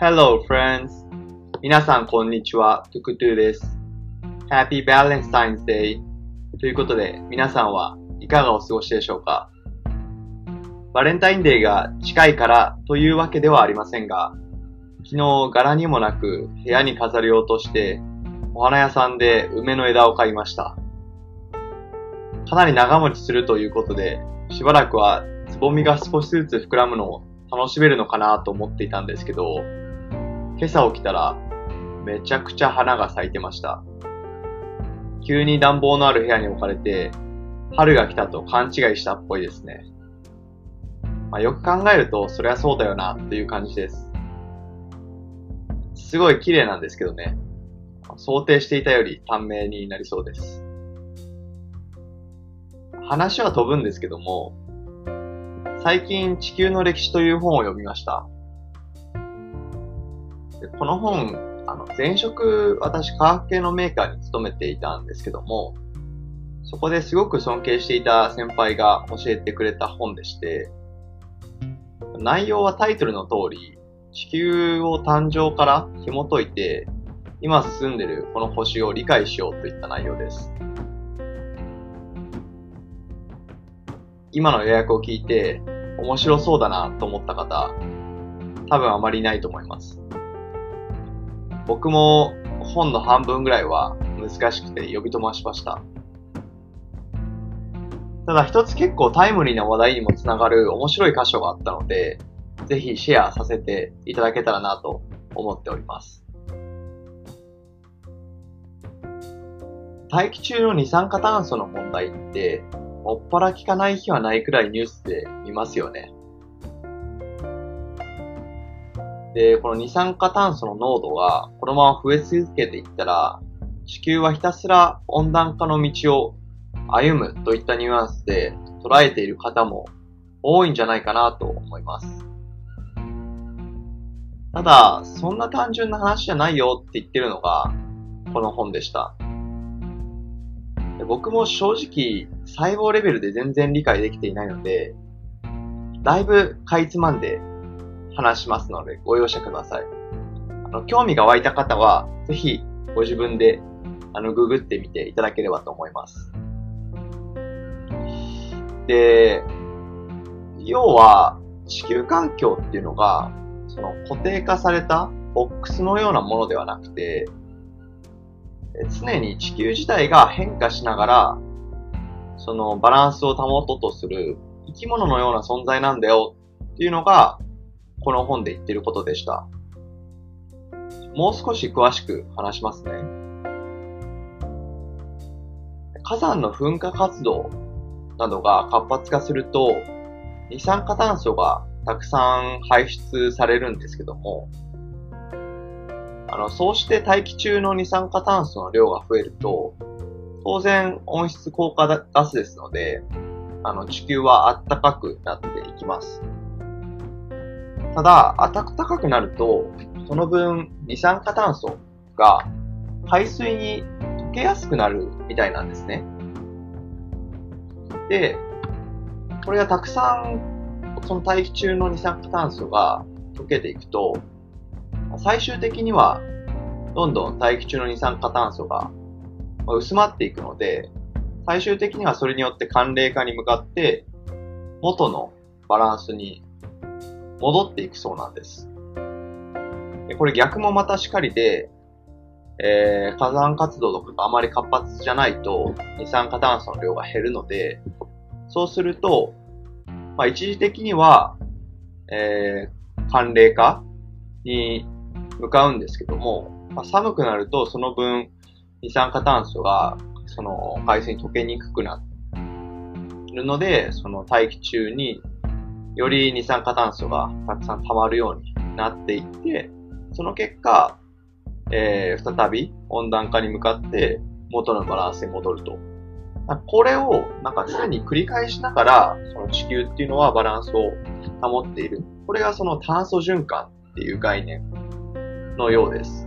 Hello, friends! 皆さん、こんにちは。トゥクトゥです。Happy Valentine's Day! ということで、皆さんはいかがお過ごしでしょうか？バレンタインデーが近いからというわけではありませんが、昨日柄にもなく部屋に飾りようとして、お花屋さんで梅の枝を買いました。かなり長持ちするということで、しばらくはつぼみが少しずつ膨らむのを楽しめるのかなと思っていたんですけど、今朝起きたらめちゃくちゃ花が咲いてました。急に暖房のある部屋に置かれて、春が来たと勘違いしたっぽいですね。まあ、よく考えると、そりゃそうだよなっていう感じです。すごい綺麗なんですけどね。想定していたより短命になりそうです。話は飛ぶんですけども、最近地球の歴史という本を読みました。でこの本、あの、前職、私、科学系のメーカーに勤めていたんですけども、そこですごく尊敬していた先輩が教えてくれた本でして、内容はタイトルの通り、地球を誕生から紐解いて、今進んでるこの星を理解しようといった内容です。今の予約を聞いて面白そうだなと思った方、多分あまりいないと思います。僕も本の半分ぐらいは難しくて呼び飛ばしました。ただ一つ結構タイムリーな話題にもつながる面白い箇所があったので、ぜひシェアさせていただけたらなと思っております。大気中の二酸化炭素の問題って、もっぱら聞かない日はないくらいニュースで見ますよね。で、この二酸化炭素の濃度がこのまま増え続けていったら、地球はひたすら温暖化の道を歩むといったニュアンスで捉えている方も多いんじゃないかなと思います。ただ、そんな単純な話じゃないよって言ってるのが、この本でした。僕も正直、細胞レベルで全然理解できていないので、だいぶかいつまんで話しますので、ご容赦ください。あの、興味が湧いた方は、ぜひ、ご自分で、あの、ググってみていただければと思います。で、要は、地球環境っていうのが、その固定化されたボックスのようなものではなくて、常に地球自体が変化しながら、そのバランスを保とうとする生き物のような存在なんだよっていうのが、この本で言ってることでした。もう少し詳しく話しますね。火山の噴火活動などが活発化すると、二酸化炭素がたくさん排出されるんですけども、あの、そうして大気中の二酸化炭素の量が増えると、当然温室効果ガスですので、あの、地球は暖かくなっていきます。ただ、暖かくなると、その分、二酸化炭素が海水に溶けやすくなるみたいなんですね。で、これがたくさん、その大気中の二酸化炭素が溶けていくと、最終的には、どんどん大気中の二酸化炭素が薄まっていくので、最終的にはそれによって寒冷化に向かって、元のバランスに戻っていくそうなんです。これ逆もまたしかりで、えー、火山活動とかがあまり活発じゃないと二酸化炭素の量が減るので、そうすると、まあ、一時的には、えー、寒冷化に向かうんですけども、まあ、寒くなるとその分二酸化炭素がその海水に溶けにくくなるので、その大気中により二酸化炭素がたくさん溜まるようになっていって、その結果、えー、再び温暖化に向かって元のバランスに戻ると。これをなんか常に繰り返しながら、その地球っていうのはバランスを保っている。これがその炭素循環っていう概念のようです。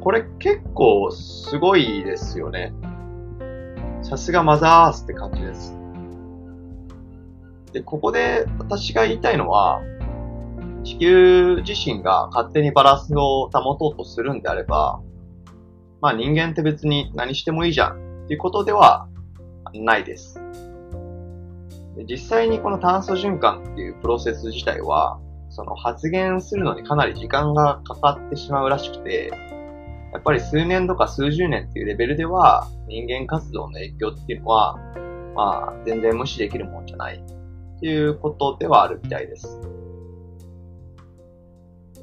これ結構すごいですよね。さすがマザーアースって感じです。で、ここで私が言いたいのは、地球自身が勝手にバランスを保とうとするんであれば、まあ人間って別に何してもいいじゃんっていうことではないです。で実際にこの炭素循環っていうプロセス自体は、その発言するのにかなり時間がかかってしまうらしくて、やっぱり数年とか数十年っていうレベルでは人間活動の影響っていうのは、まあ全然無視できるもんじゃないっていうことではあるみたいです。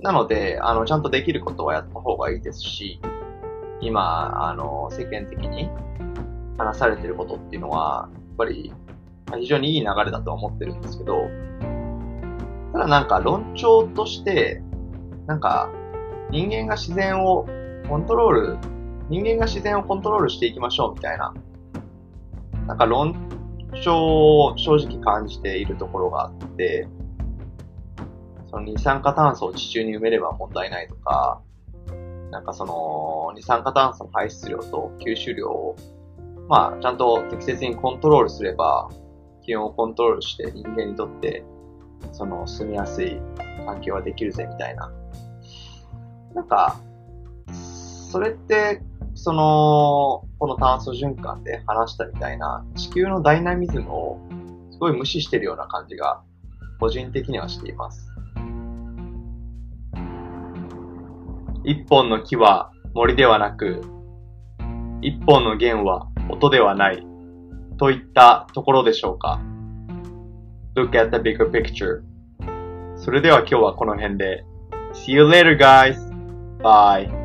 なので、あの、ちゃんとできることはやった方がいいですし、今、あの、世間的に話されてることっていうのは、やっぱり非常にいい流れだと思ってるんですけど、ただなんか論調として、なんか人間が自然をコントロール、人間が自然をコントロールしていきましょうみたいな、なんか論調を正直感じているところがあって、その二酸化炭素を地中に埋めれば問題ないとか、なんかその二酸化炭素の排出量と吸収量を、まあちゃんと適切にコントロールすれば、気温をコントロールして人間にとってその住みやすい環境ができるぜみたいな。なんか、それって、その、この炭素循環で話したみたいな地球のダイナミズムをすごい無視してるような感じが個人的にはしています。一本の木は森ではなく、一本の弦は音ではないといったところでしょうか。Look at the bigger picture. それでは今日はこの辺で。See you later, guys! Bye!